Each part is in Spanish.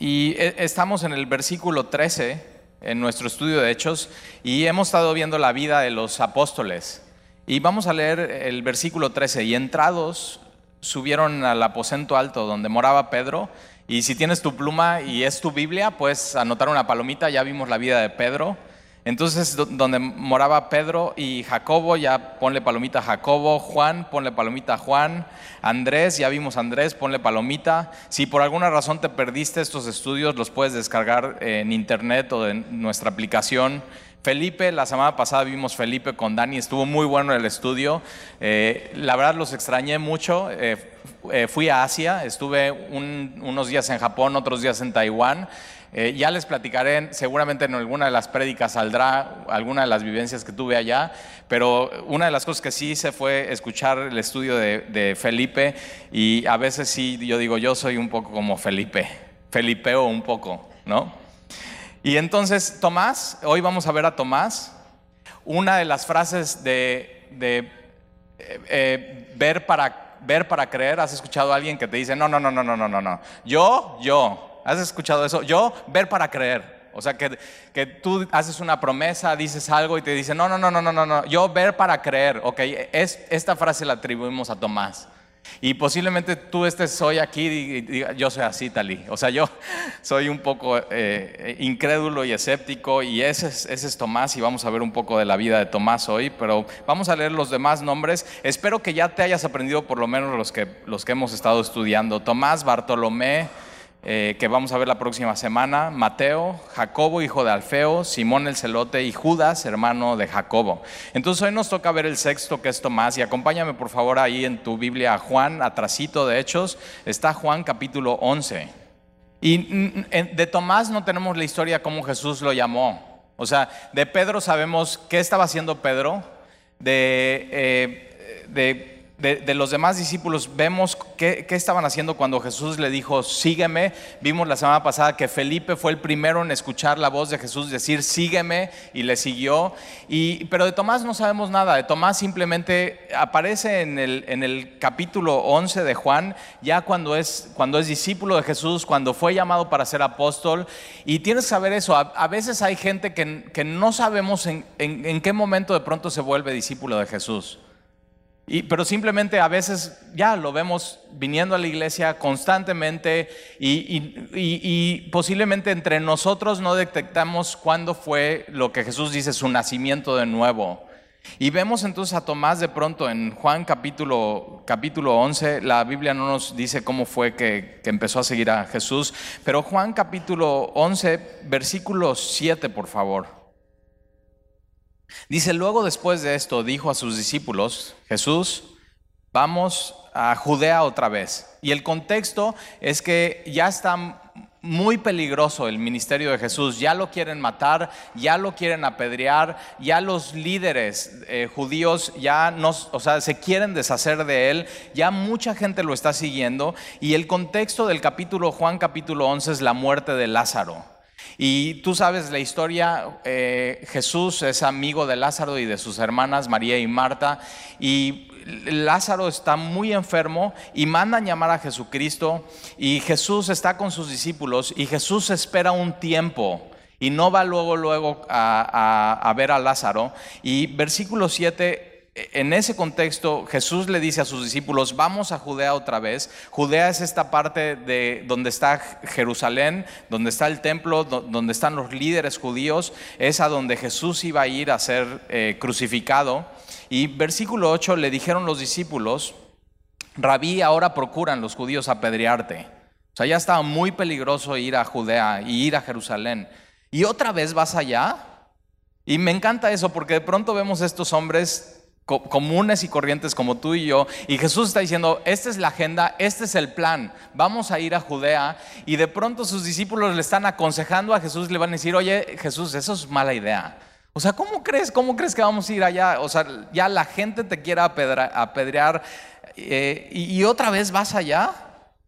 Y e- estamos en el versículo 13 en nuestro estudio de Hechos y hemos estado viendo la vida de los apóstoles. Y vamos a leer el versículo 13. Y entrados subieron al aposento alto donde moraba Pedro. Y si tienes tu pluma y es tu Biblia, puedes anotar una palomita. Ya vimos la vida de Pedro. Entonces, do- donde moraba Pedro y Jacobo, ya ponle palomita a Jacobo, Juan, ponle palomita a Juan, Andrés, ya vimos Andrés, ponle palomita. Si por alguna razón te perdiste estos estudios, los puedes descargar en internet o en nuestra aplicación. Felipe, la semana pasada vimos Felipe con Dani, estuvo muy bueno el estudio. Eh, la verdad los extrañé mucho. Eh, eh, fui a Asia, estuve un- unos días en Japón, otros días en Taiwán. Eh, ya les platicaré, seguramente en alguna de las prédicas saldrá alguna de las vivencias que tuve allá, pero una de las cosas que sí hice fue escuchar el estudio de, Felipe y a veces sí, yo digo, yo soy un poco como Felipe, Felipeo un poco, ¿no? Y entonces Tomás, hoy vamos a ver a Tomás, una de las frases de, eh, eh, ver, para, ver para creer, has escuchado a alguien que te dice, no, no, no, no, no, no, no, yo, yo, ¿has escuchado eso? Yo, ver para creer. O sea, que, que tú haces una promesa, dices algo y te dicen, no, no, no, no, no, no, no, yo ver para creer. Ok, es, esta frase la atribuimos a Tomás. Y posiblemente tú estés hoy aquí y digas, yo soy así, Tali. O sea, yo soy un poco eh, incrédulo y escéptico y ese es, ese es Tomás y vamos a ver un poco de la vida de Tomás hoy, pero vamos a leer los demás nombres. Espero que ya te hayas aprendido por lo menos los que, los que hemos estado estudiando. Tomás, Bartolomé, eh, que vamos a ver la próxima semana, Mateo, Jacobo, hijo de Alfeo, Simón el celote y Judas, hermano de Jacobo. Entonces hoy nos toca ver el sexto que es Tomás y acompáñame por favor ahí en tu Biblia a Juan, atrasito de Hechos, está Juan capítulo 11. Y mm, en- de Tomás no tenemos la historia cómo Jesús lo llamó. O sea, de Pedro sabemos qué estaba haciendo Pedro, de, eh, de, de- los demás discípulos vemos qué, estaban haciendo cuando Jesús le dijo, sígueme. Vimos la semana pasada que Felipe fue el primero en escuchar la voz de Jesús decir, sígueme, y le siguió. Pero de Tomás no sabemos nada. De Tomás simplemente aparece en el, capítulo 11 de Juan, ya cuando es, cuando es discípulo de Jesús, cuando fue llamado para ser apóstol. Y tienes que saber eso. A, veces hay gente que, que no sabemos en- en qué momento de pronto se vuelve discípulo de Jesús. Y- pero simplemente a veces ya lo vemos viniendo a la iglesia constantemente y, y- posiblemente entre nosotros no detectamos cuándo fue lo que Jesús dice su nacimiento de nuevo. Y vemos entonces a Tomás de pronto en Juan capítulo, capítulo 11, la Biblia no nos dice cómo fue que, que empezó a seguir a Jesús, pero Juan capítulo 11, versículo 7, por favor. Dice, luego después de esto dijo a sus discípulos, Jesús, vamos a Judea otra vez. Y el contexto es que ya está muy peligroso el ministerio de Jesús, ya lo quieren matar, ya lo quieren apedrear, ya los líderes eh, judíos ya no, o sea, se quieren deshacer de él, ya mucha gente lo está siguiendo y el contexto del capítulo Juan capítulo 11 es la muerte de Lázaro. Y tú sabes la historia, eh, Jesús es amigo de Lázaro y de sus hermanas María y Marta, y Lázaro está muy enfermo y mandan llamar a Jesucristo, y Jesús está con sus discípulos, y Jesús espera un tiempo. Y no va luego, luego a, a- ver a Lázaro. Y versículo 7 en ese contexto, Jesús le dice a sus discípulos, vamos a Judea otra vez. Judea es esta parte de donde está Jerusalén, donde está el templo, do- donde están los líderes judíos, es a donde Jesús iba a ir a ser eh, crucificado. Y versículo 8 le dijeron los discípulos, Rabí, ahora procuran los judíos apedrearte. O sea, ya estaba muy peligroso ir a Judea y ir a Jerusalén. ¿Y otra vez vas allá? Y me encanta eso porque de pronto vemos estos hombres co- comunes y corrientes como tú y yo, y Jesús está diciendo, esta es la agenda, este es el plan, vamos a ir a Judea, y de pronto sus discípulos le están aconsejando a Jesús, le van a decir, oye Jesús, eso es mala idea. O sea, ¿cómo crees? ¿Cómo crees que vamos a ir allá? O sea, ya la gente te quiere apedrear eh, y, y otra vez vas allá.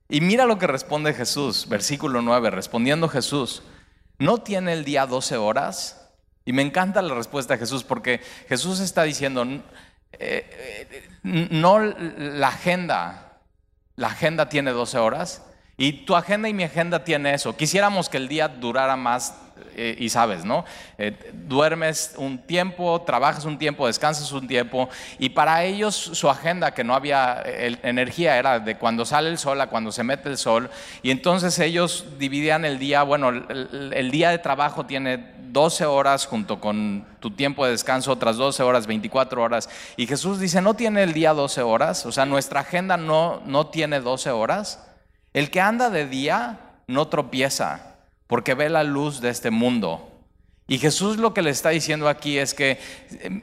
Y mira lo que responde Jesús, versículo 9, respondiendo Jesús, ¿no tiene el día 12 horas? Y me encanta la respuesta de Jesús porque Jesús está diciendo, eh, eh, no la agenda, la agenda tiene 12 horas. Y tu agenda y mi agenda tiene eso. Quisiéramos que el día durara más eh, y sabes, ¿no? Duermes un tiempo, trabajas un tiempo, descansas un tiempo, y para ellos su agenda, que no había energía, era de cuando sale el sol a cuando se mete el sol, y entonces ellos dividían el día, bueno, el, día de trabajo tiene 12 horas junto con tu tiempo de descanso, otras 12 horas, 24 horas, y Jesús dice, no tiene el día 12 horas, o sea, nuestra agenda no, no tiene 12 horas, el que anda de día no tropieza porque ve la luz de este mundo. Y Jesús lo que le está diciendo aquí es que em,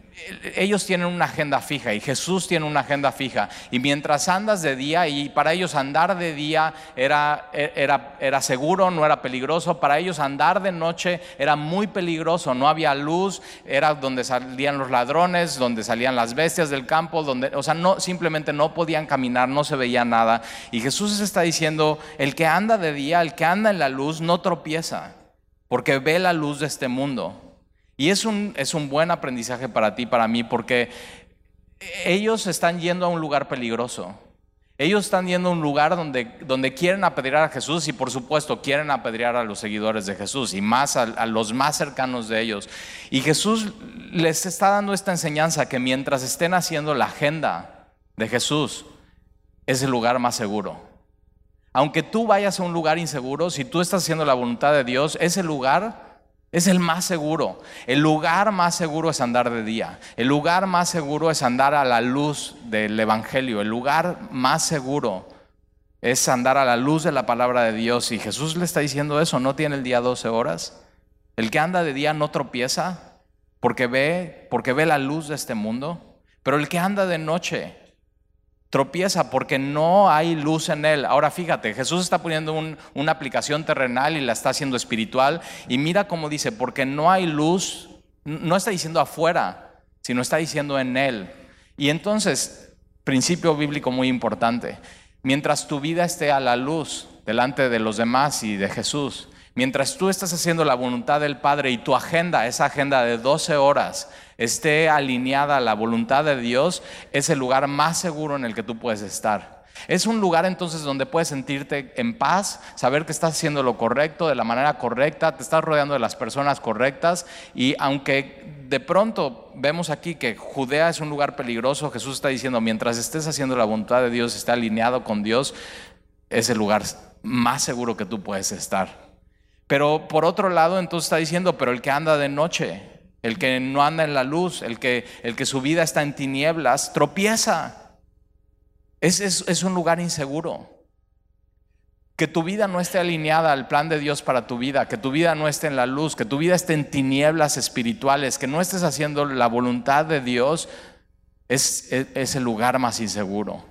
ellos tienen una agenda fija y Jesús tiene una agenda fija. Y mientras andas de día, y para ellos andar de día era, era, era seguro, no era peligroso, para ellos andar de noche era muy peligroso, no había luz, era donde salían los ladrones, donde salían las bestias del campo, donde, o sea, no, simplemente no podían caminar, no se veía nada. Y Jesús está diciendo, el que anda de día, el que anda en la luz, no tropieza porque ve la luz de este mundo. Y es un, es un buen aprendizaje para ti, para mí, porque ellos están yendo a un lugar peligroso. Ellos están yendo a un lugar donde, donde quieren apedrear a Jesús y por supuesto quieren apedrear a los seguidores de Jesús y más a, a, los más cercanos de ellos. Y Jesús les está dando esta enseñanza que mientras estén haciendo la agenda de Jesús, es el lugar más seguro. Aunque tú vayas a un lugar inseguro, si tú estás haciendo la voluntad de Dios, ese lugar es el más seguro. El lugar más seguro es andar de día. El lugar más seguro es andar a la luz del Evangelio. El lugar más seguro es andar a la luz de la palabra de Dios. Y Jesús le está diciendo eso, no tiene el día 12 horas. El que anda de día no tropieza porque ve, porque ve la luz de este mundo. Pero el que anda de noche tropieza porque no hay luz en él. Ahora fíjate, Jesús está poniendo una aplicación terrenal y la está haciendo espiritual. Y mira cómo dice, porque no hay luz, no está diciendo afuera, sino está diciendo en él. Y entonces, principio bíblico muy importante, mientras tu vida esté a la luz delante de los demás y de Jesús, mientras tú estás haciendo la voluntad del Padre y tu agenda, esa agenda de 12 horas, esté alineada a la voluntad de Dios, es el lugar más seguro en el que tú puedes estar. Es un lugar entonces donde puedes sentirte en paz, saber que estás haciendo lo correcto, de la manera correcta, te estás rodeando de las personas correctas y aunque de pronto vemos aquí que Judea es un lugar peligroso, Jesús está diciendo, mientras estés haciendo la voluntad de Dios, esté alineado con Dios, es el lugar más seguro que tú puedes estar. Pero por otro lado, entonces está diciendo, pero el que anda de noche, el que no anda en la luz, el que, el que su vida está en tinieblas, tropieza. Es, es, un lugar inseguro. Que tu vida no esté alineada al plan de Dios para tu vida, que tu vida no esté en la luz, que tu vida esté en tinieblas espirituales, que no estés haciendo la voluntad de Dios, es, es el lugar más inseguro.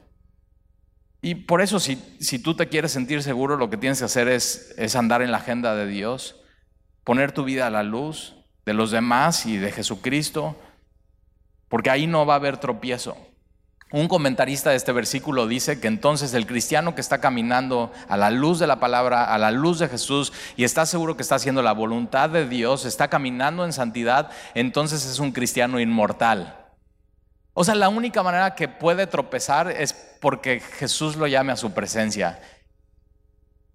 Y por eso si, si, tú te quieres sentir seguro, lo que tienes que hacer es, es andar en la agenda de Dios, poner tu vida a la luz de los demás y de Jesucristo, porque ahí no va a haber tropiezo. Un comentarista de este versículo dice que entonces el cristiano que está caminando a la luz de la palabra, a la luz de Jesús y está seguro que está haciendo la voluntad de Dios, está caminando en santidad, entonces es un cristiano inmortal. O sea, la única manera que puede tropezar es porque Jesús lo llame a su presencia.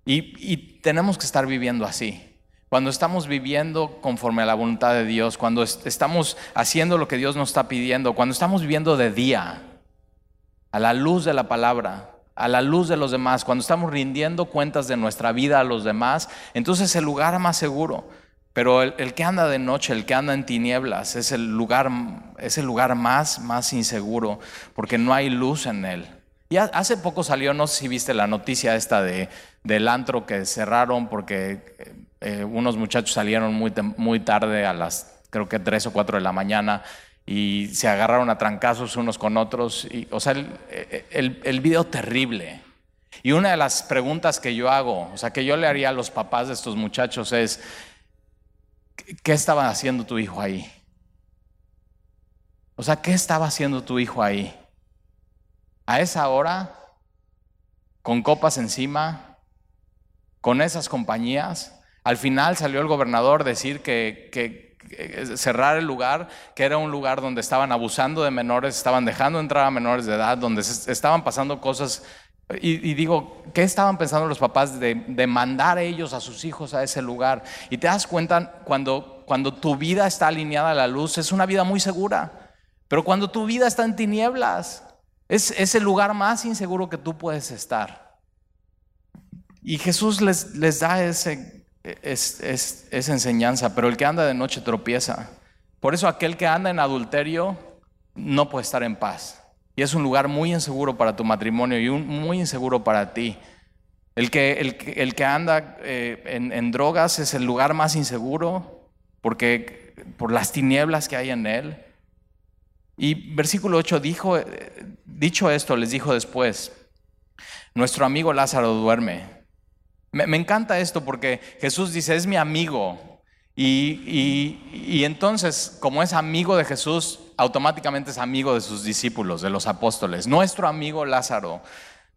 Y, tenemos que estar viviendo así. Cuando estamos viviendo conforme a la voluntad de Dios, cuando estamos haciendo lo que Dios nos está pidiendo, cuando estamos viviendo de día, a la luz de la palabra, a la luz de los demás, cuando estamos rindiendo cuentas de nuestra vida a los demás, entonces es el lugar más seguro. Pero el, que anda de noche, el que anda en tinieblas, es el lugar, es el lugar más, más inseguro, porque no hay luz en él. Y hace poco salió, no sé si viste la noticia esta de, del antro que cerraron porque eh, unos muchachos salieron muy, muy tarde, a las creo que 3 o 4 de la mañana, y se agarraron a trancazos unos con otros. Y, o sea, el, el, el video terrible. Y una de las preguntas que yo hago, o sea, que yo le haría a los papás de estos muchachos es, ¿qué estaba haciendo tu hijo ahí? O sea, ¿qué estaba haciendo tu hijo ahí? A esa hora, con copas encima, con esas compañías. Al final salió el gobernador a decir que, que, cerrar el lugar, que era un lugar donde estaban abusando de menores, estaban dejando entrar a menores de edad, donde estaban pasando cosas Y, digo, ¿qué estaban pensando los papás de, mandar ellos a sus hijos a ese lugar? Y te das cuenta cuando, cuando tu vida está alineada a la luz, es una vida muy segura. Pero cuando tu vida está en tinieblas, es, es el lugar más inseguro que tú puedes estar. Y Jesús les, les da ese, esa enseñanza, pero el que anda de noche tropieza. Por eso aquel que anda en adulterio no puede estar en paz. Y es un lugar muy inseguro para tu matrimonio y un, muy inseguro para ti. El que, el, que anda eh, en, drogas es el lugar más inseguro porque por las tinieblas que hay en él. Y versículo 8 dijo, eh, dicho esto, les dijo después, nuestro amigo Lázaro duerme. Me, encanta esto porque Jesús dice, es mi amigo, y, entonces, como es amigo de Jesús, automáticamente es amigo de sus discípulos, de los apóstoles. Nuestro amigo Lázaro,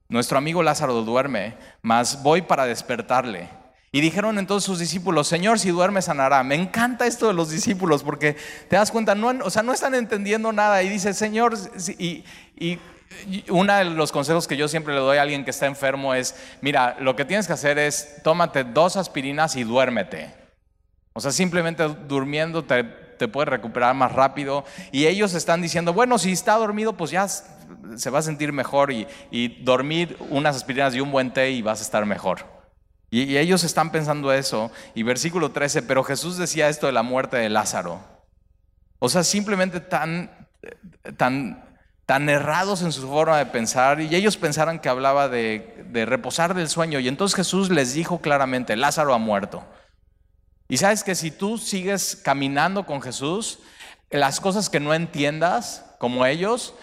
nuestro amigo Lázaro duerme, mas voy para despertarle. Y dijeron entonces sus discípulos, Señor, si duerme sanará. Me encanta esto de los discípulos porque te das cuenta, no, o sea, no están entendiendo nada. Y dice, Señor, y, y uno de los consejos que yo siempre le doy a alguien que está enfermo es, mira, lo que tienes que hacer es, tómate dos aspirinas y duérmete. O sea, simplemente durmiendo te, te puedes recuperar más rápido. Y ellos están diciendo, bueno, si está dormido, pues ya se va a sentir mejor y, dormir unas aspirinas y un buen té y vas a estar mejor. Y, y, ellos están pensando eso. Y versículo 13, pero Jesús decía esto de la muerte de Lázaro. O sea, simplemente tan, tan, tan errados en su forma de pensar. Y ellos pensaran que hablaba de, reposar del sueño. Y entonces Jesús les dijo claramente, Lázaro ha muerto. Y sabes que si tú sigues caminando con Jesús, las cosas que no entiendas, como ellos,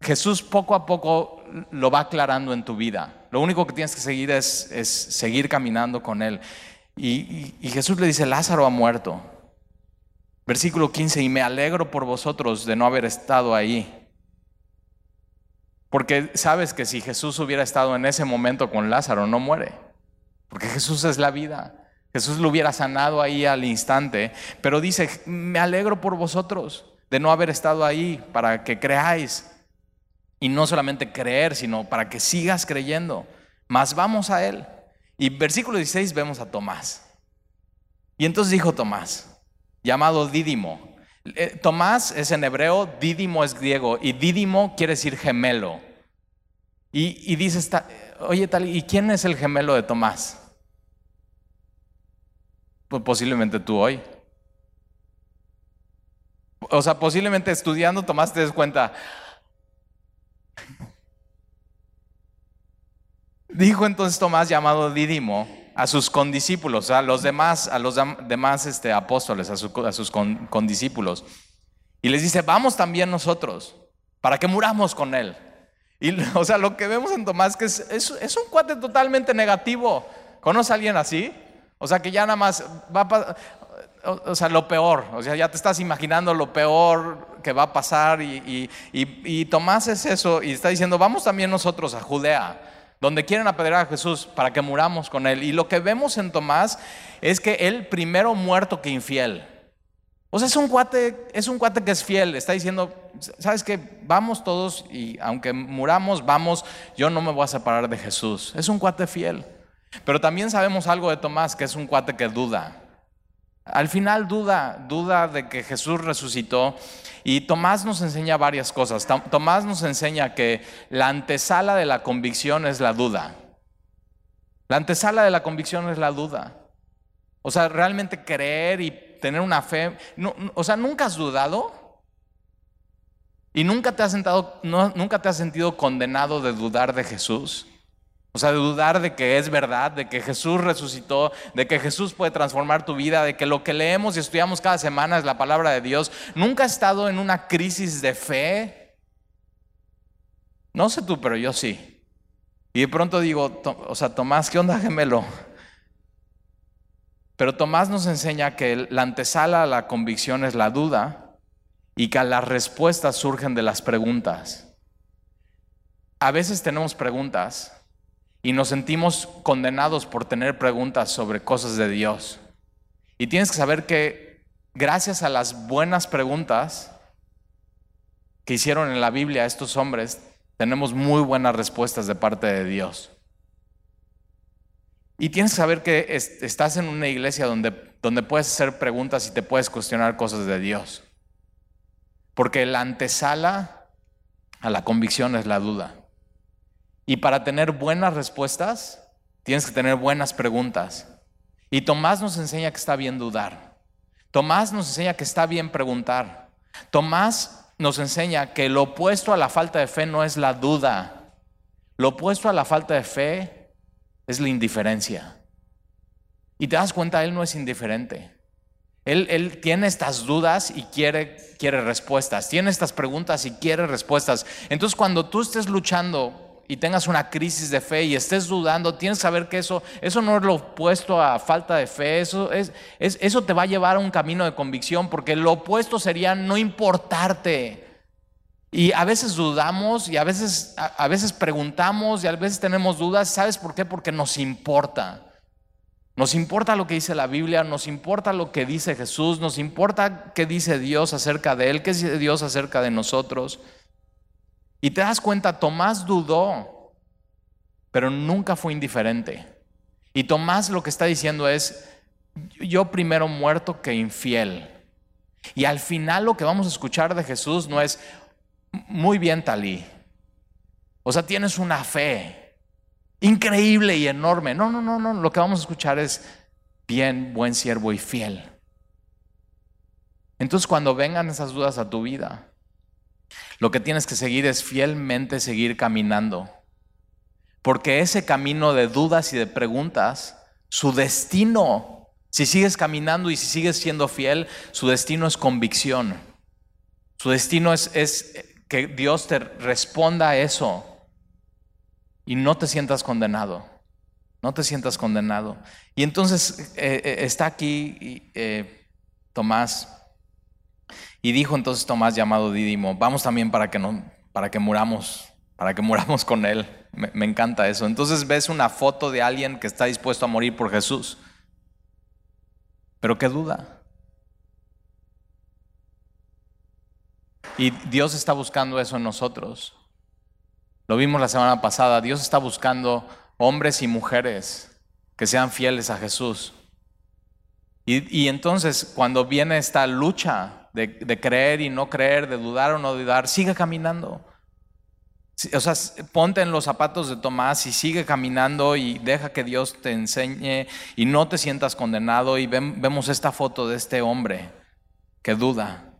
Jesús poco a poco lo va aclarando en tu vida. Lo único que tienes que seguir es, seguir caminando con Él. Y, y, Jesús le dice, Lázaro ha muerto. Versículo 15, y me alegro por vosotros de no haber estado ahí. Porque sabes que si Jesús hubiera estado en ese momento con Lázaro, no muere. Porque Jesús es la vida. Jesús lo hubiera sanado ahí al instante, pero dice, me alegro por vosotros de no haber estado ahí para que creáis. Y no solamente creer, sino para que sigas creyendo. Más vamos a Él. Y versículo 16 vemos a Tomás. Y entonces dijo Tomás, llamado Dídimo. Eh, Tomás es en hebreo, Dídimo es griego, y Dídimo quiere decir gemelo. Y, y dice, oye tal, ¿y quién es el gemelo de Tomás? Pues posiblemente tú hoy. O sea, posiblemente estudiando tomaste des cuenta. Dijo entonces Tomás llamado Dídimo a sus condiscípulos, a los demás, a los demás este, apóstoles, a, sus condiscípulos. Y les dice, vamos también nosotros, para que muramos con él. Y, o sea, lo que vemos en Tomás que es, es un cuate totalmente negativo. ¿Conoce a alguien así? O sea, que ya nada más va a o sea, lo peor, o sea, ya te estás imaginando lo peor que va a pasar y, y, Tomás es eso y está diciendo, vamos también nosotros a Judea, donde quieren apedrear a Jesús para que muramos con él. Y lo que vemos en Tomás es que él primero muerto que infiel. O sea, es un cuate, es un cuate que es fiel, está diciendo, ¿sabes qué? Vamos todos y aunque muramos, vamos, yo no me voy a separar de Jesús. Es un cuate fiel. Pero también sabemos algo de Tomás, que es un cuate que duda. Al final duda, duda de que Jesús resucitó. Y Tomás nos enseña varias cosas. Tomás nos enseña que la antesala de la convicción es la duda. La antesala de la convicción es la duda. O sea, realmente creer y tener una fe. o sea, ¿nunca has dudado? ¿Y nunca te has, sentado, nunca te has sentido condenado de dudar de Jesús? O sea, de dudar de que es verdad, de que Jesús resucitó, de que Jesús puede transformar tu vida, de que lo que leemos y estudiamos cada semana es la palabra de Dios. ¿Nunca has estado en una crisis de fe? No sé tú, pero yo sí. Y de pronto digo, o sea, Tomás, ¿qué onda gemelo? Pero Tomás nos enseña que la antesala a la convicción es la duda y que las respuestas surgen de las preguntas. A veces tenemos preguntas y nos sentimos condenados por tener preguntas sobre cosas de Dios. Y tienes que saber que gracias a las buenas preguntas que hicieron en la Biblia estos hombres, tenemos muy buenas respuestas de parte de Dios. Y tienes que saber que estás en una iglesia donde, donde puedes hacer preguntas y te puedes cuestionar cosas de Dios. Porque la antesala a la convicción es la duda. Y para tener buenas respuestas, tienes que tener buenas preguntas. Y Tomás nos enseña que está bien dudar. Tomás nos enseña que está bien preguntar. Tomás nos enseña que lo opuesto a la falta de fe no es la duda. Lo opuesto a la falta de fe es la indiferencia. Y te das cuenta, él no es indiferente. Él, él, tiene estas dudas y quiere, quiere respuestas. Tiene estas preguntas y quiere respuestas. Entonces cuando tú estés luchando y tengas una crisis de fe y estés dudando, tienes que saber que eso, eso no es lo opuesto a falta de fe, eso, es, eso te va a llevar a un camino de convicción, porque lo opuesto sería no importarte. Y a veces dudamos y a veces, a veces preguntamos y a veces tenemos dudas, ¿sabes por qué? Porque nos importa. Nos importa lo que dice la Biblia, nos importa lo que dice Jesús, nos importa qué dice Dios acerca de Él, qué dice Dios acerca de nosotros. Y te das cuenta, Tomás dudó, pero nunca fue indiferente. Y Tomás lo que está diciendo es, yo primero muerto que infiel. Y al final lo que vamos a escuchar de Jesús no es, muy bien Talí. O sea, tienes una fe increíble y enorme. No, no, no, no. Lo que vamos a escuchar es, bien, buen siervo y fiel. Entonces cuando vengan esas dudas a tu vida, lo que tienes que seguir es fielmente seguir caminando. Porque ese camino de dudas y de preguntas, su destino, si sigues caminando y si sigues siendo fiel, su destino es convicción. Su destino es, que Dios te responda a eso y no te sientas condenado. No te sientas condenado. Y entonces eh, eh, está aquí eh, Tomás y dijo entonces Tomás llamado Dídimo, vamos también para que, no, para que muramos, para que muramos con él. Me, me encanta eso. Entonces ves una foto de alguien que está dispuesto a morir por Jesús. Pero qué duda. Y Dios está buscando eso en nosotros. Lo vimos la semana pasada. Dios está buscando hombres y mujeres que sean fieles a Jesús. Y, y entonces cuando viene esta lucha de, creer y no creer, de dudar o no dudar, sigue caminando. O sea, ponte en los zapatos de Tomás y sigue caminando y deja que Dios te enseñe y no te sientas condenado. Y vemos esta foto de este hombre que duda.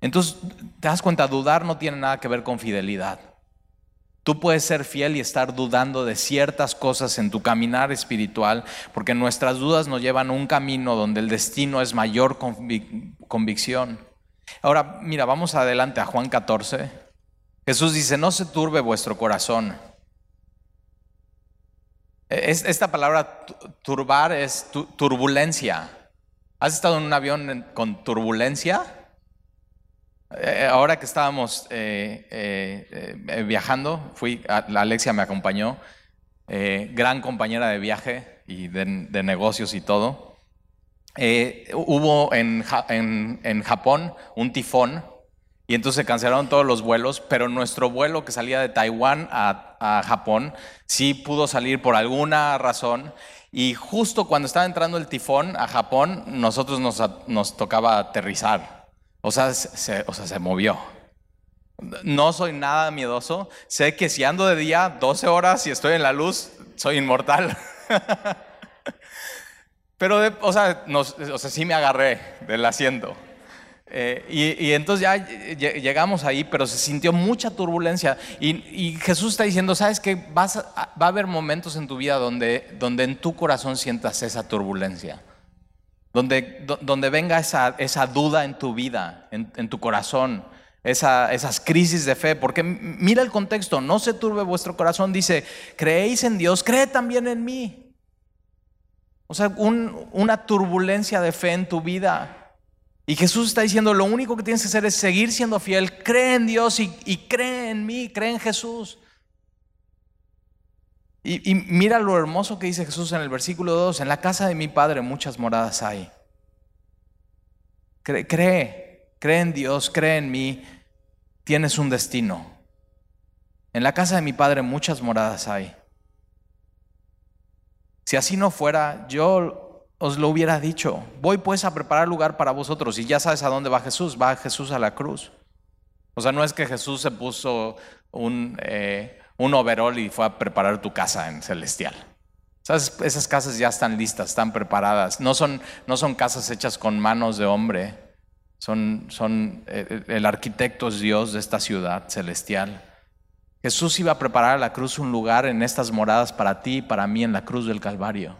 Entonces, te das cuenta, dudar no tiene nada que ver con fidelidad. Tú puedes ser fiel y estar dudando de ciertas cosas en tu caminar espiritual, porque nuestras dudas nos llevan a un camino donde el destino es mayor convicción. Ahora, mira, vamos adelante a Juan 14. Jesús dice, no se turbe vuestro corazón. Esta palabra turbar es turbulencia. ¿Has estado en un avión con turbulencia? Eh, ahora que estábamos eh, eh, viajando, fui, Alexia me acompañó, gran compañera de viaje y de negocios y todo. Eh, hubo en, Japón un tifón y entonces se cancelaron todos los vuelos, pero nuestro vuelo que salía de Taiwán a, Japón sí pudo salir por alguna razón. Y justo cuando estaba entrando el tifón a Japón, nosotros nos, tocaba aterrizar. O sea, se, o sea, se movió. No soy nada miedoso. Sé que si ando de día 12 horas y estoy en la luz, soy inmortal. Pero, o, sea, o sea, sí me agarré del asiento. Eh, y, entonces ya llegamos ahí, pero se sintió mucha turbulencia. Y, Jesús está diciendo, ¿sabes qué? Vas va a haber momentos en tu vida donde, donde en tu corazón sientas esa turbulencia. Donde, donde venga esa, esa duda en tu vida, en, en tu corazón. Esa, esas crisis de fe, porque mira el contexto, no se turbe vuestro corazón, dice, creéis en Dios, cree también en mí. O sea, una turbulencia de fe en tu vida. Y Jesús está diciendo, lo único que tienes que hacer es seguir siendo fiel, cree en Dios y, cree en mí, cree en Jesús. Y, mira lo hermoso que dice Jesús en el versículo 2, en la casa de mi Padre muchas moradas hay. Cree, cree, cree en Dios, cree en mí, tienes un destino. En la casa de mi padre muchas moradas hay. Si así no fuera, yo os lo hubiera dicho. Voy pues a preparar lugar para vosotros. Y ya sabes a dónde va Jesús. Va Jesús a la cruz. O sea, no es que Jesús se puso un, eh, un overall y fue a preparar tu casa en celestial. Esas casas ya están listas, están preparadas. No son, no son casas hechas con manos de hombre. Son, son, eh, el arquitecto es Dios de esta ciudad celestial. Jesús iba a preparar a la cruz un lugar en estas moradas para ti y para mí en la cruz del Calvario.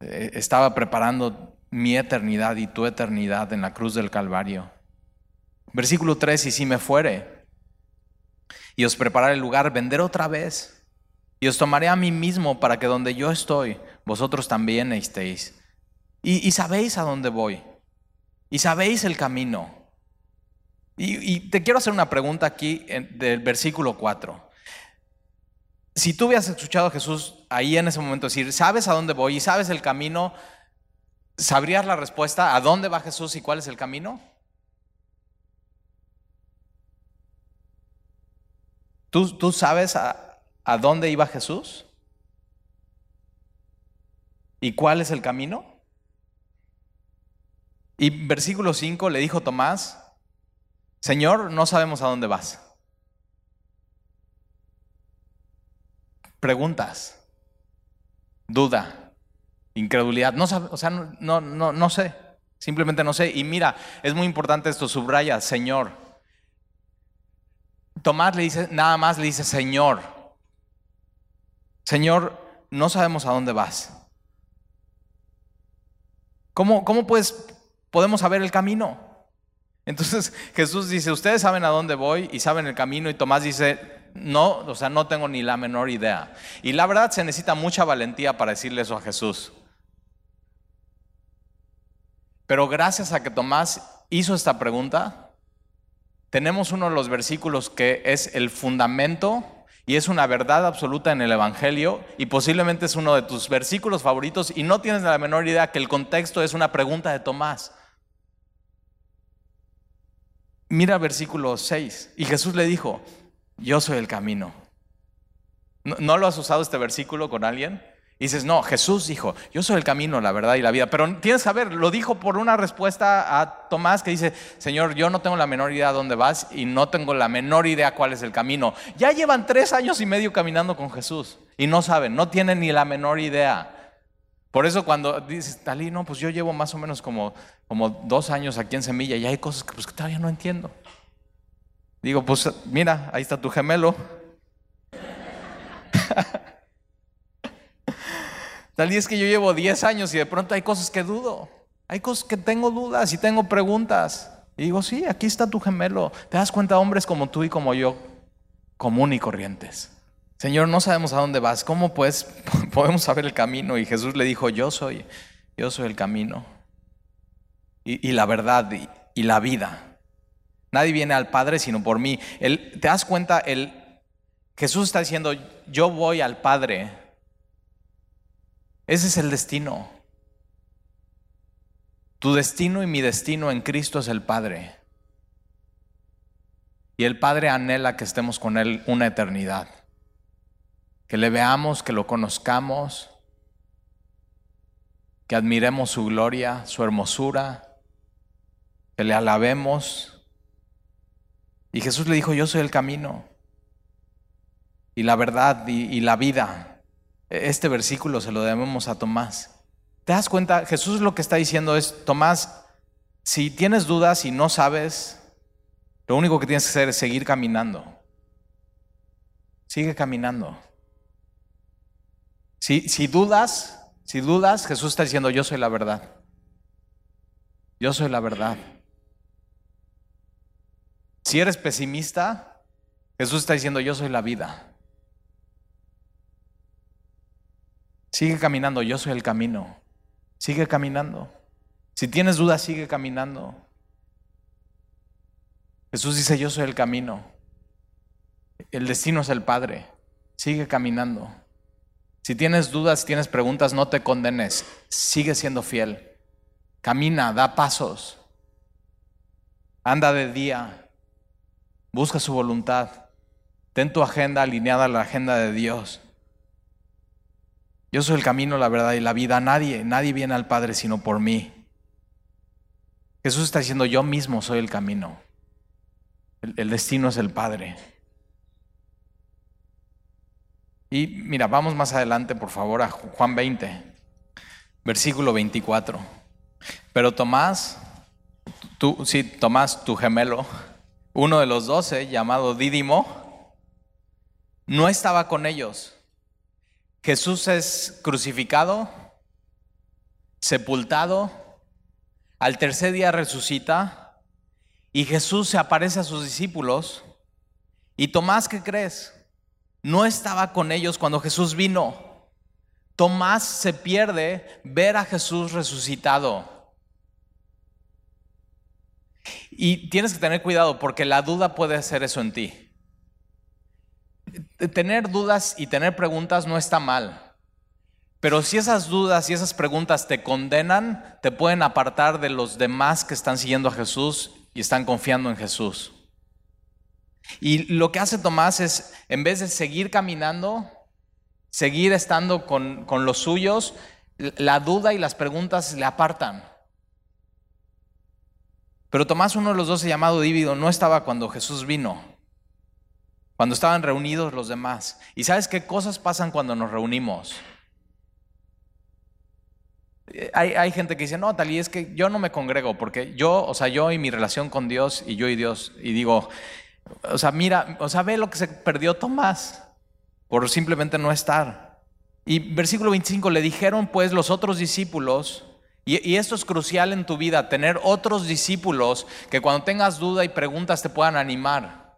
Eh, estaba preparando mi eternidad y tu eternidad en la cruz del Calvario. Versículo 3, y si me fuere y os prepararé el lugar, vender otra vez y os tomaré a mí mismo para que donde yo estoy, vosotros también estéis. Y, y sabéis a dónde voy y sabéis el camino. Y, te quiero hacer una pregunta aquí del versículo 4. Si tú hubieras escuchado a Jesús ahí en ese momento decir, sabes a dónde voy y sabes el camino, ¿sabrías la respuesta a dónde va Jesús y cuál es el camino? ¿Tú, sabes a, a dónde iba Jesús? ¿Y cuál es el camino? Y versículo 5 le dijo Tomás, Señor, no sabemos a dónde vas. Preguntas, duda, incredulidad. No o sea, no, sé, simplemente no sé. Y mira, es muy importante esto, subraya, Señor. Tomás le dice, nada más le dice, Señor, Señor, no sabemos a dónde vas. ¿Cómo, cómo pues podemos saber el camino? Entonces Jesús dice, ustedes saben a dónde voy y saben el camino y Tomás dice, no, o sea, no tengo ni la menor idea. Y la verdad se necesita mucha valentía para decirle eso a Jesús. Pero gracias a que Tomás hizo esta pregunta, tenemos uno de los versículos que es el fundamento y es una verdad absoluta en el Evangelio y posiblemente es uno de tus versículos favoritos y no tienes la menor idea que el contexto es una pregunta de Tomás. Mira versículo 6. Y Jesús le dijo, yo soy el camino. ¿No, ¿No, lo has usado este versículo con alguien? Y dices, no, Jesús dijo, yo soy el camino, la verdad y la vida. Pero tienes que saber, lo dijo por una respuesta a Tomás que dice, Señor, yo no tengo la menor idea a dónde vas y no tengo la menor idea cuál es el camino. Ya llevan tres años y medio caminando con Jesús y no saben, no tienen ni la menor idea. Por eso cuando dices, Talí, no, pues yo llevo más o menos como, como dos años aquí en Semilla y hay cosas que, pues, que todavía no entiendo. Digo, pues mira, ahí está tu gemelo. Tal es que yo llevo 10 años y de pronto hay cosas que dudo. Hay cosas que tengo dudas y tengo preguntas. Y digo, sí, aquí está tu gemelo. Te das cuenta, hombres como tú y como yo, común y corrientes. Señor, no sabemos a dónde vas. ¿Cómo pues podemos saber el camino? Y Jesús le dijo, yo soy, yo soy el camino. Y, la verdad y, la vida. Nadie viene al Padre sino por mí. ¿Te das cuenta? El, Jesús está diciendo, yo voy al Padre ese es el destino. Tu destino y mi destino en Cristo es el Padre. Y el Padre anhela que estemos con Él una eternidad. Que le veamos, que lo conozcamos, que admiremos su gloria, su hermosura, que le alabemos. Y Jesús le dijo, yo soy el camino y la verdad y, la vida. Este versículo se lo debemos a Tomás. ¿Te das cuenta? Jesús lo que está diciendo es, Tomás, si tienes dudas y no sabes, lo único que tienes que hacer es seguir caminando. Sigue caminando. Si, dudas, si dudas, Jesús está diciendo, yo soy la verdad. Yo soy la verdad. Si eres pesimista, Jesús está diciendo, yo soy la vida. Sigue caminando, yo soy el camino. Sigue caminando. Si tienes dudas, sigue caminando. Jesús dice, yo soy el camino. El destino es el Padre. Sigue caminando. Si tienes dudas, tienes preguntas, no te condenes. Sigue siendo fiel. Camina, da pasos. Anda de día. busca su voluntad, ten tu agenda alineada a la agenda de Dios. Yo soy el camino, la verdad y la vida. Nadie, nadie viene al Padre sino por mí. Jesús está diciendo, yo mismo soy el camino. El, el destino es el Padre. Y mira, vamos más adelante, por favor, a Juan 20, versículo 24. Pero Tomás, tú, sí, Tomás, tu gemelo, uno de los doce, llamado Dídimo, no estaba con ellos. Jesús es crucificado, sepultado, al tercer día resucita y Jesús se aparece a sus discípulos. ¿Y Tomás qué crees? No estaba con ellos cuando Jesús vino. Tomás se pierde ver a Jesús resucitado. Y tienes que tener cuidado porque la duda puede hacer eso en ti. Tener dudas y tener preguntas no está mal. Pero si esas dudas y esas preguntas te condenan, te pueden apartar de los demás que están siguiendo a Jesús y están confiando en Jesús. Y lo que hace Tomás es, en vez de seguir caminando, seguir estando con, los suyos, la duda y las preguntas le apartan. Pero Tomás, uno de los dos llamado Dívido, no estaba cuando Jesús vino, cuando estaban reunidos los demás. ¿Y sabes qué cosas pasan cuando nos reunimos? Hay, hay, gente que dice, no, Talí, es que yo no me congrego, porque yo, o sea, yo y mi relación con Dios y yo y Dios, y digo, o sea, mira, o sea, ve lo que se perdió Tomás por simplemente no estar. Y versículo 25, le dijeron pues los otros discípulos, y, esto es crucial en tu vida, tener otros discípulos que cuando tengas duda y preguntas te puedan animar.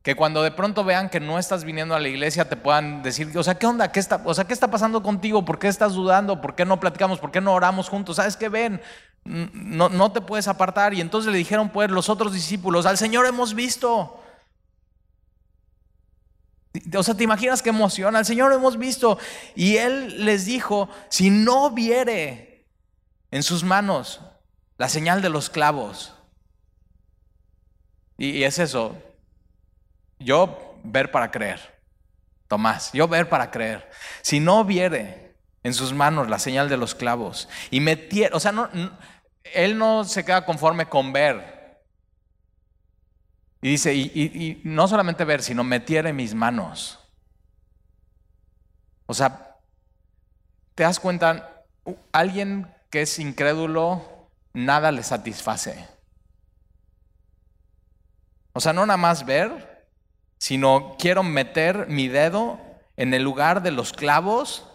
Que cuando de pronto vean que no estás viniendo a la iglesia te puedan decir, o sea, ¿qué onda? ¿Qué está, o sea, ¿qué está pasando contigo? ¿Por qué estás dudando? ¿Por qué no platicamos? ¿Por qué no oramos juntos? ¿Sabes qué ven? No, no te puedes apartar. Y entonces le dijeron pues los otros discípulos, al Señor hemos visto. O sea, ¿te imaginas qué emoción? Al Señor hemos visto. Y Él les dijo, si no viere en sus manos la señal de los clavos. Y, es eso. Yo ver para creer. Tomás, yo ver para creer. Si no viere en sus manos la señal de los clavos y metiera, o sea, no, él no se queda conforme con ver. Y dice, y, no solamente ver, sino metiere mis manos. O sea, te das cuenta, alguien que es incrédulo, nada le satisface. O sea, no nada más ver, sino quiero meter mi dedo en el lugar de los clavos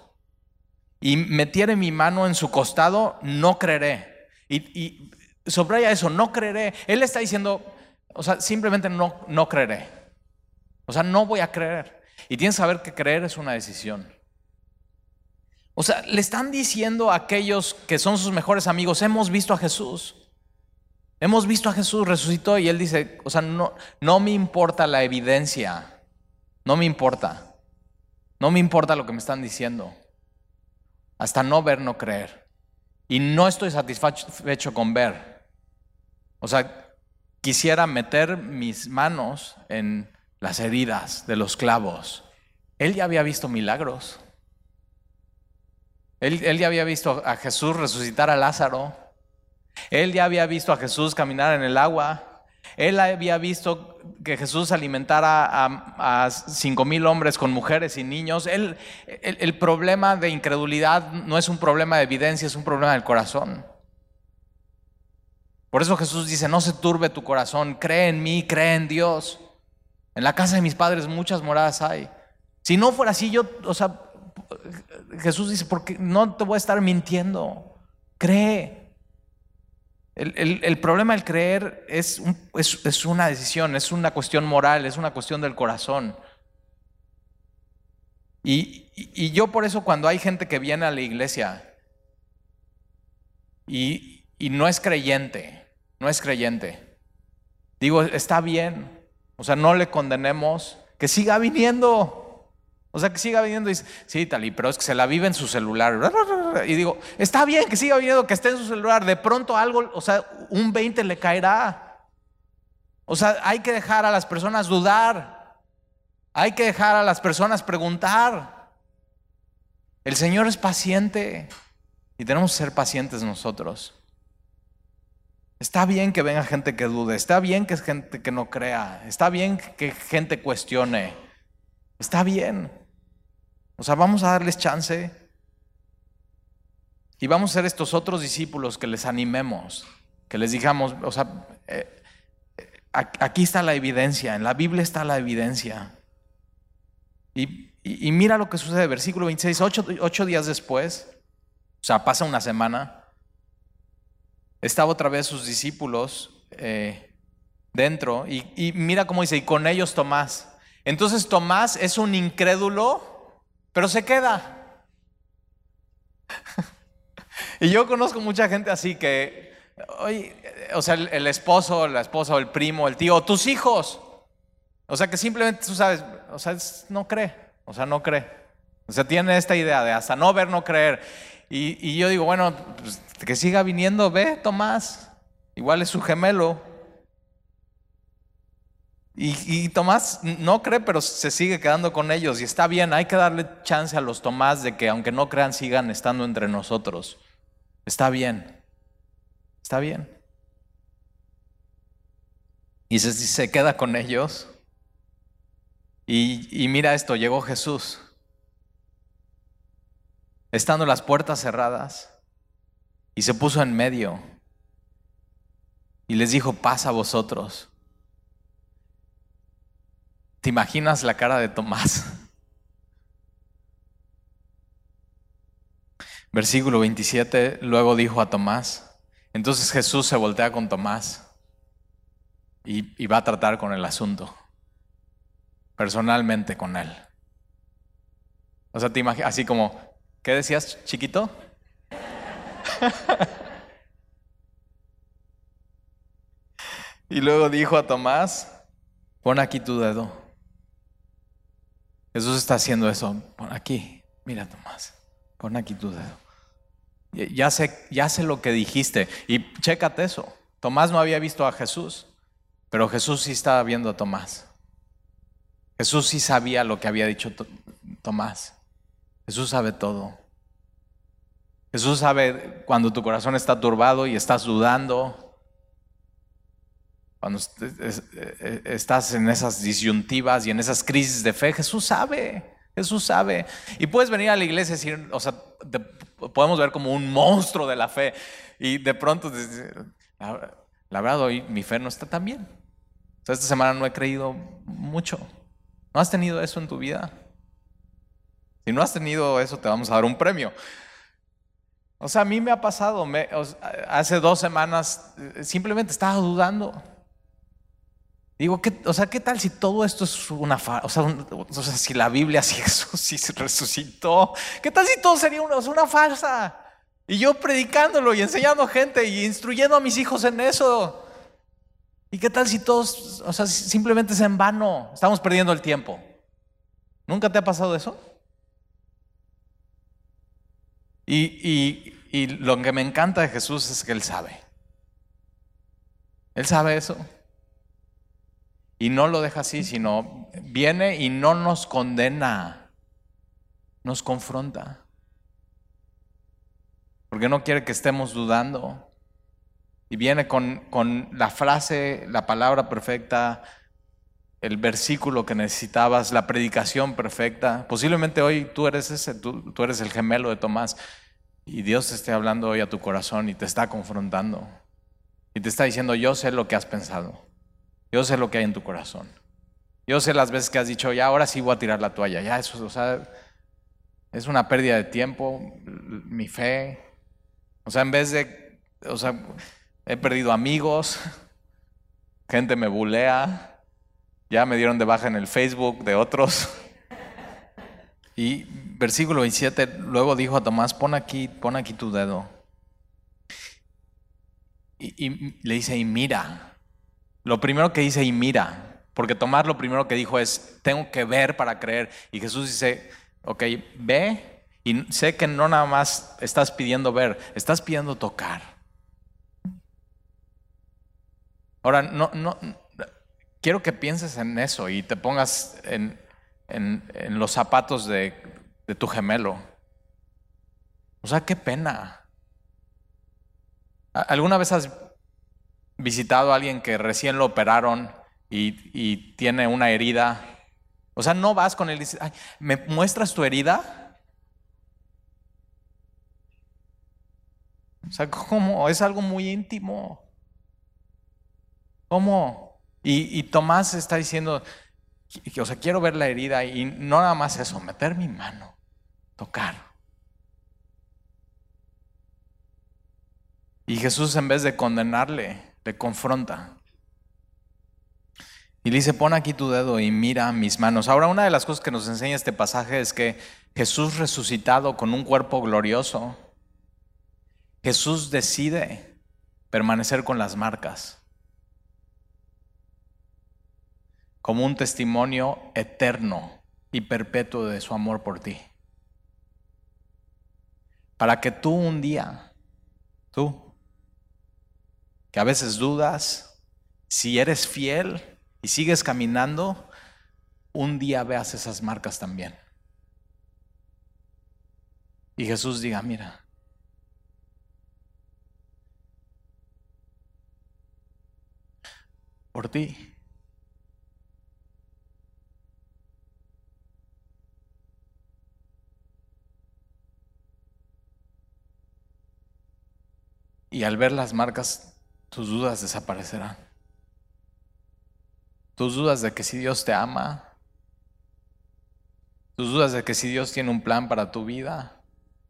y metiere mi mano en su costado, no creeré. Y, y eso, no creeré. Él está diciendo, o sea, simplemente no, no creeré. O sea, no voy a creer. Y tienes que saber que creer es una decisión. O sea, le están diciendo a aquellos que son sus mejores amigos, hemos visto a Jesús. Hemos visto a Jesús, resucitó y él dice, o sea, no, no me importa la evidencia, no me importa, no me importa lo que me están diciendo. Hasta no ver, no creer. Y no estoy satisfecho con ver. O sea, quisiera meter mis manos en las heridas de los clavos. Él ya había visto milagros. Él, él, ya había visto a Jesús resucitar a Lázaro. Él ya había visto a Jesús caminar en el agua. Él había visto que Jesús alimentara a, cinco mil hombres con mujeres y niños. el, el problema de incredulidad no es un problema de evidencia, es un problema del corazón. Por eso Jesús dice, no se turbe tu corazón, cree en mí, cree en Dios. En la casa de mis padres muchas moradas hay. Si no fuera así, yo, o sea, Jesús dice, porque no te voy a estar mintiendo, cree. El, problema del creer es, es, una decisión, es una cuestión moral, es una cuestión del corazón. Y, y, yo por eso cuando hay gente que viene a la iglesia y, y no es creyente, no es creyente, digo, está bien, o sea, no le condenemos, que siga viniendo. O sea, que siga viniendo y dice, sí, tal, pero es que se la vive en su celular. Y digo, está bien que siga viniendo, que esté en su celular. De pronto algo, o sea, un 20 le caerá. O sea, hay que dejar a las personas dudar. Hay que dejar a las personas preguntar. El Señor es paciente y tenemos que ser pacientes nosotros. Está bien que venga gente que dude, está bien que es gente que no crea, está bien que gente cuestione, está bien. O sea, vamos a darles chance y vamos a ser estos otros discípulos que les animemos, que les digamos, o sea, eh, eh, aquí está la evidencia, en la Biblia está la evidencia. Y, mira lo que sucede, versículo 26, ocho días después, o sea, pasa una semana estaba otra vez sus discípulos eh, dentro y, mira cómo dice, y con ellos Tomás. Entonces Tomás es un incrédulo, pero se queda. y yo conozco mucha gente así que, o sea, el, esposo, la esposa, el primo, el tío, tus hijos. O sea, que simplemente tú sabes, o sea, no cree, o sea, no cree. O sea, tiene esta idea de hasta no ver, no creer. Y, yo digo, bueno, pues, que siga viniendo, ve, Tomás. Igual es su gemelo. Y, Tomás no cree, pero se sigue quedando con ellos. Y está bien, hay que darle chance a los Tomás de que aunque no crean, sigan estando entre nosotros. Está bien. Está bien. Y se, se queda con ellos. y mira esto, llegó Jesús estando las puertas cerradas, y se puso en medio y les dijo, pasa a vosotros. ¿Te imaginas la cara de Tomás? Versículo 27, luego dijo a Tomás, entonces Jesús se voltea con Tomás y, va a tratar con el asunto, personalmente con él. O sea, te imaginas, así como, ¿Qué decías, chiquito? y luego dijo a Tomás, pon aquí tu dedo. Jesús está haciendo eso. Pon aquí, mira Tomás, pon aquí tu dedo. Ya sé, ya sé lo que dijiste. Y chécate eso. Tomás no había visto a Jesús, pero Jesús sí estaba viendo a Tomás. Jesús sí sabía lo que había dicho Tomás. Jesús sabe todo. Jesús sabe cuando tu corazón está turbado y estás dudando. Cuando eh, estás en esas disyuntivas y en esas crisis de fe, Jesús sabe. Jesús sabe. Y puedes venir a la iglesia y decir, o sea, podemos ver como un monstruo de la fe. Y de pronto, la, verdad, hoy mi fe no está tan bien. O sea, esta semana no he creído mucho. ¿No has tenido eso en tu vida? Si no has tenido eso, te vamos a dar un premio. O sea, a mí me ha pasado, hace dos semanas eh, simplemente estaba dudando. Digo, ¿qué, o sea, ¿qué tal si todo esto es una farsa? O, sea, si la Biblia, si Jesús si se resucitó, ¿qué tal si todo sería una, una farsa? Y yo predicándolo y enseñando gente y instruyendo a mis hijos en eso. ¿Y qué tal si todos, o sea, simplemente es en vano? Estamos perdiendo el tiempo. ¿Nunca te ha pasado eso? Y, lo que me encanta de Jesús es que Él sabe. Él sabe eso. Y no lo deja así, sino viene y no nos condena, nos confronta. Porque no quiere que estemos dudando. Y viene con, con la frase, la palabra perfecta, el versículo que necesitabas, la predicación perfecta. Posiblemente hoy tú eres ese, tú, eres el gemelo de Tomás y Dios te esté hablando hoy a tu corazón y te está confrontando y te está diciendo, yo sé lo que has pensado, yo sé lo que hay en tu corazón, yo sé las veces que has dicho, ya ahora sí voy a tirar la toalla, ya eso, o sea, es una pérdida de tiempo, mi fe, o sea, en vez de, o sea, he perdido amigos, gente me bulea, ya me dieron de baja en el Facebook de otros. Y versículo 27, luego dijo a Tomás, pon aquí, pon aquí tu dedo. Y, le dice, y mira. Lo primero que dice, y mira. Porque Tomás lo primero que dijo es, tengo que ver para creer. Y Jesús dice, ok, ve. Y sé que no nada más estás pidiendo ver, estás pidiendo tocar. Ahora, no, no, quiero que pienses en eso y te pongas en, los zapatos de, de tu gemelo. O sea, qué pena. ¿Alguna vez has visitado a alguien que recién lo operaron y, tiene una herida? O sea, no vas con él y dices, ¿me muestras tu herida? O sea, ¿cómo? Es algo muy íntimo. ¿Cómo? Y, y, Tomás está diciendo, o sea, quiero ver la herida y no nada más eso, meter mi mano, tocar. Y Jesús en vez de condenarle, le confronta. Y le dice, pon aquí tu dedo y mira mis manos. Ahora, una de las cosas que nos enseña este pasaje es que Jesús resucitado con un cuerpo glorioso, Jesús decide permanecer con las marcas como un testimonio eterno y perpetuo de su amor por ti. Para que tú un día, tú, que a veces dudas, si eres fiel y sigues caminando, un día veas esas marcas también. Y Jesús diga, mira, por ti. Y al ver las marcas tus dudas desaparecerán. Tus dudas de que si Dios te ama, tus dudas de que si Dios tiene un plan para tu vida,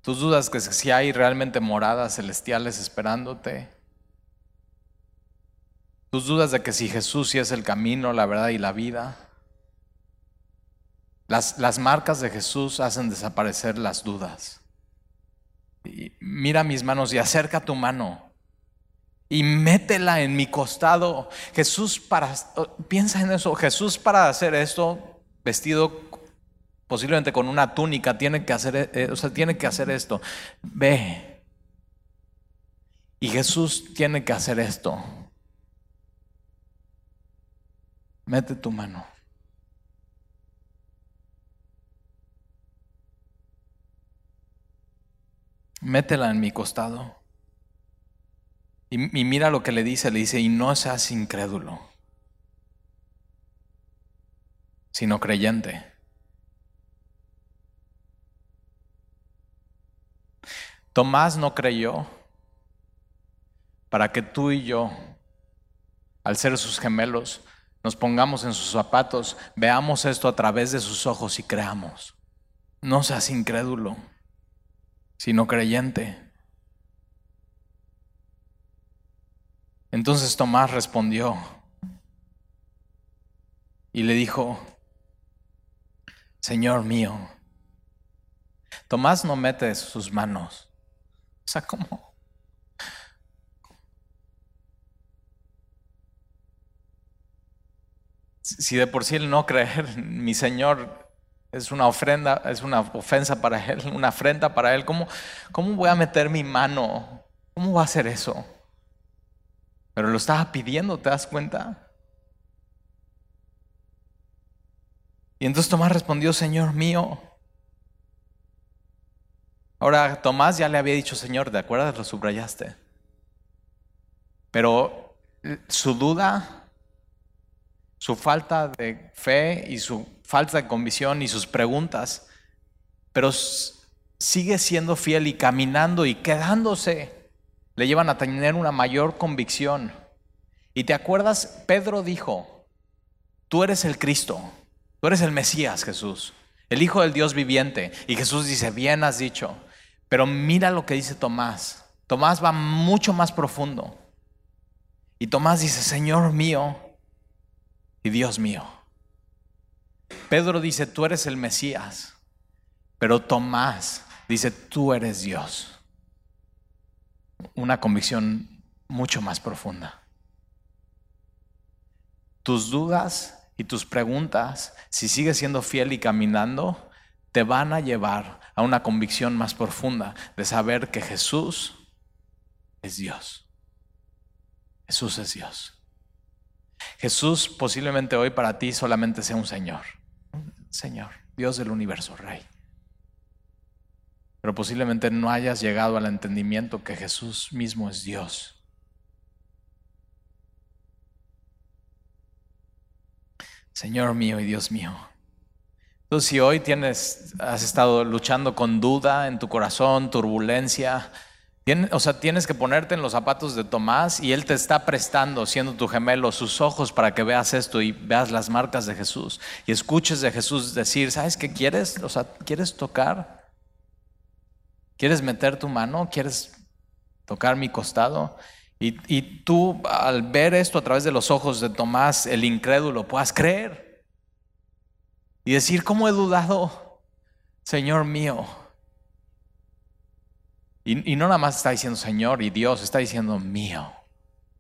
tus dudas de que si hay realmente moradas celestiales esperándote, tus dudas de que si Jesús es el camino, la verdad y la vida. Las, las marcas de Jesús hacen desaparecer las dudas. Mira mis manos y acerca tu mano y métela en mi costado. Jesús para, piensa en eso, Jesús para hacer esto, vestido posiblemente con una túnica, tiene que hacer, eh, o sea, tiene que hacer esto. Ve. Y Jesús tiene que hacer esto. Mete tu mano. Métela en mi costado. Y, mira lo que le dice, le dice, y no seas incrédulo, sino creyente. Tomás no creyó para que tú y yo, al ser sus gemelos, nos pongamos en sus zapatos, veamos esto a través de sus ojos y creamos. No seas incrédulo, sino creyente. Entonces Tomás respondió y le dijo, Señor mío, Tomás no mete sus manos. O sea, ¿cómo? Si de por sí el no creer, mi Señor, es una ofrenda, es una ofensa para Él, una afrenta para Él, ¿cómo, cómo voy a meter mi mano? ¿Cómo va a hacer eso? Pero lo estaba pidiendo, ¿te das cuenta? Y entonces Tomás respondió, Señor mío. Ahora Tomás ya le había dicho, Señor, ¿de acuerdo? Lo subrayaste. Pero eh, su duda, su falta de fe y su falta de convicción y sus preguntas, pero sigue siendo fiel y caminando y quedándose le llevan a tener una mayor convicción. Y te acuerdas, Pedro dijo, tú eres el Cristo, tú eres el Mesías, Jesús, el Hijo del Dios viviente. Y Jesús dice, bien has dicho, pero mira lo que dice Tomás. Tomás va mucho más profundo. Y Tomás dice, Señor mío y Dios mío. Pedro dice, tú eres el Mesías, pero Tomás dice, tú eres Dios una convicción mucho más profunda. Tus dudas y tus preguntas, si sigues siendo fiel y caminando, te van a llevar a una convicción más profunda de saber que Jesús es Dios. Jesús es Dios. Jesús posiblemente hoy para ti solamente sea un Señor. Señor, Dios del universo, Rey. Pero posiblemente no hayas llegado al entendimiento que Jesús mismo es Dios. Señor mío y Dios mío. Entonces, si hoy tienes, has estado luchando con duda en tu corazón, turbulencia, o sea, tienes que ponerte en los zapatos de Tomás y él te está prestando, siendo tu gemelo, sus ojos para que veas esto y veas las marcas de Jesús y escuches de Jesús decir, ¿sabes qué quieres? O sea, ¿quieres tocar? ¿Quieres meter tu mano? ¿Quieres tocar mi costado? Y, y tú al ver esto a través de los ojos de Tomás, el incrédulo, puedas creer y decir, ¿cómo he dudado, Señor mío? Y, no nada más está diciendo Señor y Dios, está diciendo mío,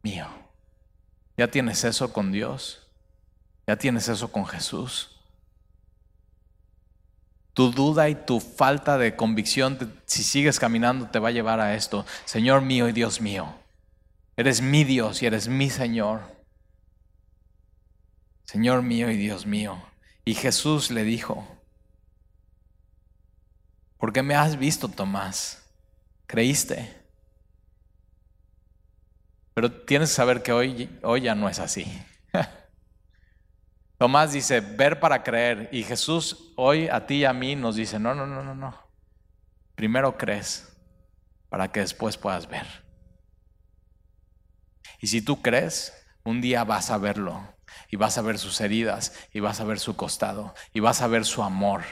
mío. ¿Ya tienes eso con Dios? ¿Ya tienes eso con Jesús? Tu duda y tu falta de convicción, si sigues caminando, te va a llevar a esto. Señor mío y Dios mío. Eres mi Dios y eres mi Señor. Señor mío y Dios mío. Y Jesús le dijo, ¿por qué me has visto, Tomás? creíste. Pero tienes que saber que hoy, hoy ya no es así. Tomás dice, ver para creer. Y Jesús hoy a ti y a mí nos dice, no, no, no, no, no. Primero crees para que después puedas ver. Y si tú crees, un día vas a verlo. Y vas a ver sus heridas, y vas a ver su costado, y vas a ver su amor,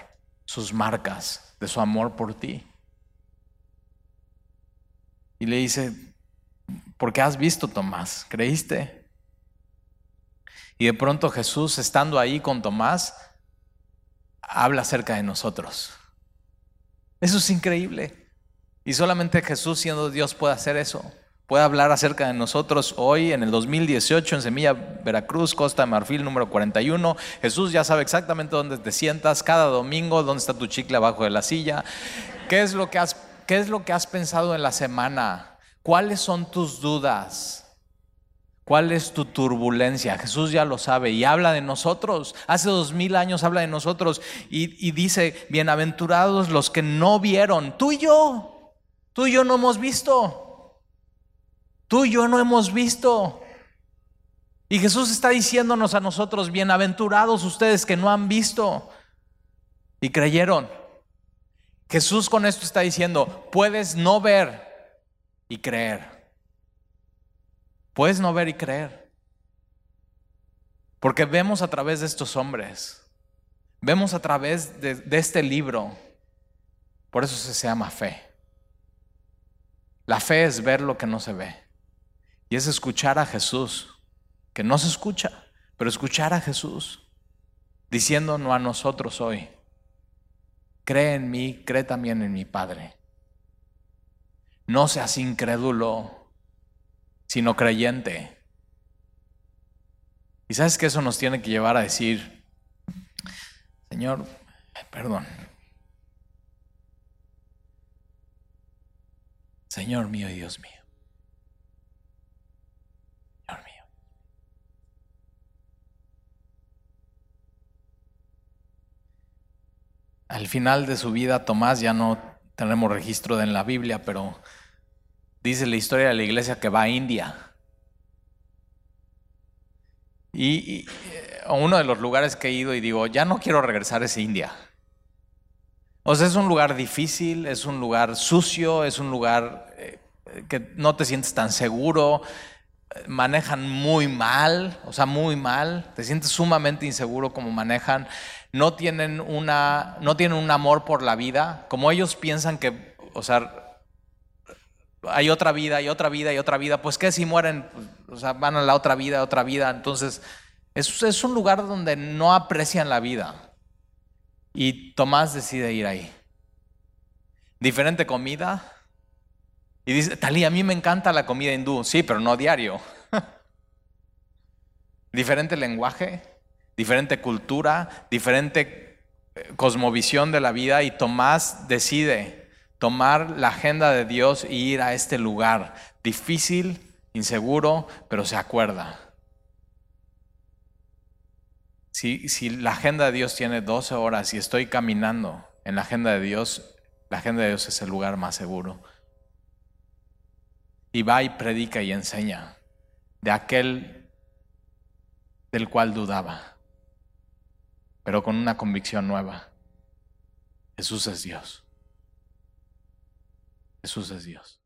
sus marcas de su amor por ti. Y le dice, ¿por qué has visto, Tomás? ¿Creíste? Y de pronto Jesús, estando ahí con Tomás, habla acerca de nosotros. Eso es increíble. Y solamente Jesús, siendo Dios, puede hacer eso. Puede hablar acerca de nosotros hoy, en el 2018, en Semilla, Veracruz, Costa de Marfil, número 41. Jesús ya sabe exactamente dónde te sientas cada domingo, dónde está tu chicle abajo de la silla. ¿Qué es lo que has ¿Qué es lo que has pensado en la semana? ¿Cuáles son tus dudas? ¿Cuál es tu turbulencia? Jesús ya lo sabe y habla de nosotros. Hace dos mil años habla de nosotros y, dice, bienaventurados los que no vieron. Tú y yo, tú y yo no hemos visto. Tú y yo no hemos visto. Y Jesús está diciéndonos a nosotros, bienaventurados ustedes que no han visto y creyeron. Jesús con esto está diciendo, puedes no ver y creer. Puedes no ver y creer. Porque vemos a través de estos hombres, vemos a través de, este libro. Por eso se llama fe. La fe es ver lo que no se ve. Y es escuchar a Jesús, que no se escucha, pero escuchar a Jesús, diciéndonos a nosotros hoy, cree en mí, cree también en mi Padre. No seas incrédulo, sino creyente. Y sabes que eso nos tiene que llevar a decir, Señor, perdón. Señor mío y Dios mío. Al final de su vida, Tomás ya no tenemos registro en la Biblia, pero dice la historia de la iglesia que va a India. Y, eh, uno de los lugares que he ido y digo, ya no quiero regresar es India. O sea, es un lugar difícil, es un lugar sucio, es un lugar eh, que no te sientes tan seguro, manejan muy mal, o sea, muy mal, te sientes sumamente inseguro como manejan no tienen, una, no tienen un amor por la vida, como ellos piensan que, o sea, hay otra vida, hay otra vida, hay otra vida, pues que si mueren, o sea, van a la otra vida, otra vida, entonces es, es un lugar donde no aprecian la vida. Y Tomás decide ir ahí. Diferente comida. Y dice, Talí, a mí me encanta la comida hindú. Sí, pero no diario. Diferente lenguaje diferente cultura, diferente eh, cosmovisión de la vida y Tomás decide tomar la agenda de Dios e ir a este lugar difícil, inseguro, pero se acuerda. Si, si la agenda de Dios tiene 12 horas y estoy caminando en la agenda de Dios, la agenda de Dios es el lugar más seguro. Y va y predica y enseña de aquel del cual dudaba, pero con una convicción nueva. Jesús es Dios. Jesús es Dios.